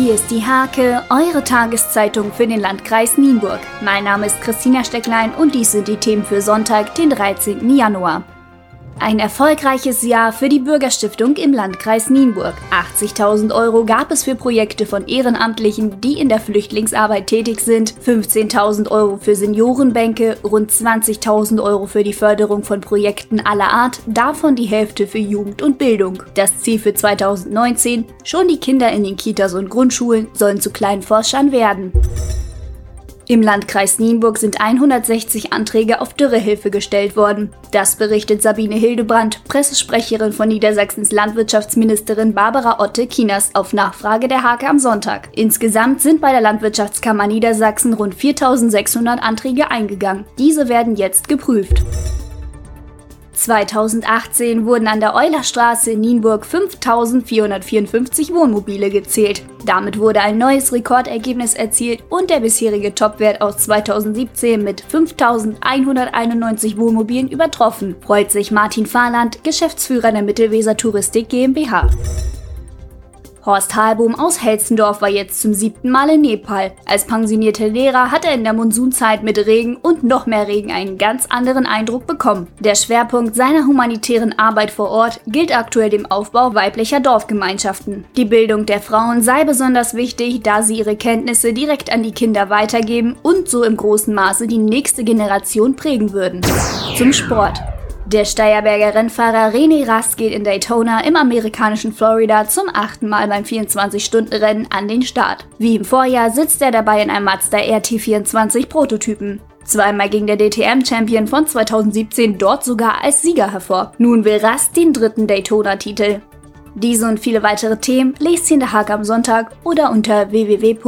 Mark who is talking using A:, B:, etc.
A: Hier ist die Hake, eure Tageszeitung für den Landkreis Nienburg. Mein Name ist Christina Stecklein und dies sind die Themen für Sonntag, den 13. Januar. Ein erfolgreiches Jahr für die Bürgerstiftung im Landkreis Nienburg. 80.000 Euro gab es für Projekte von Ehrenamtlichen, die in der Flüchtlingsarbeit tätig sind, 15.000 Euro für Seniorenbänke, rund 20.000 Euro für die Förderung von Projekten aller Art, davon die Hälfte für Jugend und Bildung. Das Ziel für 2019, schon die Kinder in den Kitas und Grundschulen sollen zu kleinen Forschern werden. Im Landkreis Nienburg sind 160 Anträge auf Dürrehilfe gestellt worden. Das berichtet Sabine Hildebrand, Pressesprecherin von Niedersachsens Landwirtschaftsministerin Barbara Otte-Kieners auf Nachfrage der Hake am Sonntag. Insgesamt sind bei der Landwirtschaftskammer Niedersachsen rund 4600 Anträge eingegangen. Diese werden jetzt geprüft. 2018 wurden an der Eulerstraße in Nienburg 5454 Wohnmobile gezählt. Damit wurde ein neues Rekordergebnis erzielt und der bisherige Topwert aus 2017 mit 5191 Wohnmobilen übertroffen, freut sich Martin Fahrland, Geschäftsführer der Mittelweser Touristik GmbH. Horst Halbohm aus Helzendorf war jetzt zum siebten Mal in Nepal. Als pensionierter Lehrer hat er in der Monsunzeit mit Regen und noch mehr Regen einen ganz anderen Eindruck bekommen. Der Schwerpunkt seiner humanitären Arbeit vor Ort gilt aktuell dem Aufbau weiblicher Dorfgemeinschaften. Die Bildung der Frauen sei besonders wichtig, da sie ihre Kenntnisse direkt an die Kinder weitergeben und so im großen Maße die nächste Generation prägen würden. Zum Sport. Der Steierberger Rennfahrer René Rast geht in Daytona im amerikanischen Florida zum achten Mal beim 24-Stunden-Rennen an den Start. Wie im Vorjahr sitzt er dabei in einem Mazda RT24 Prototypen. Zweimal ging der DTM-Champion von 2017 dort sogar als Sieger hervor. Nun will Rast den dritten Daytona-Titel. Diese und viele weitere Themen lest ihr in der Hake am Sonntag oder unter www.diehake.de.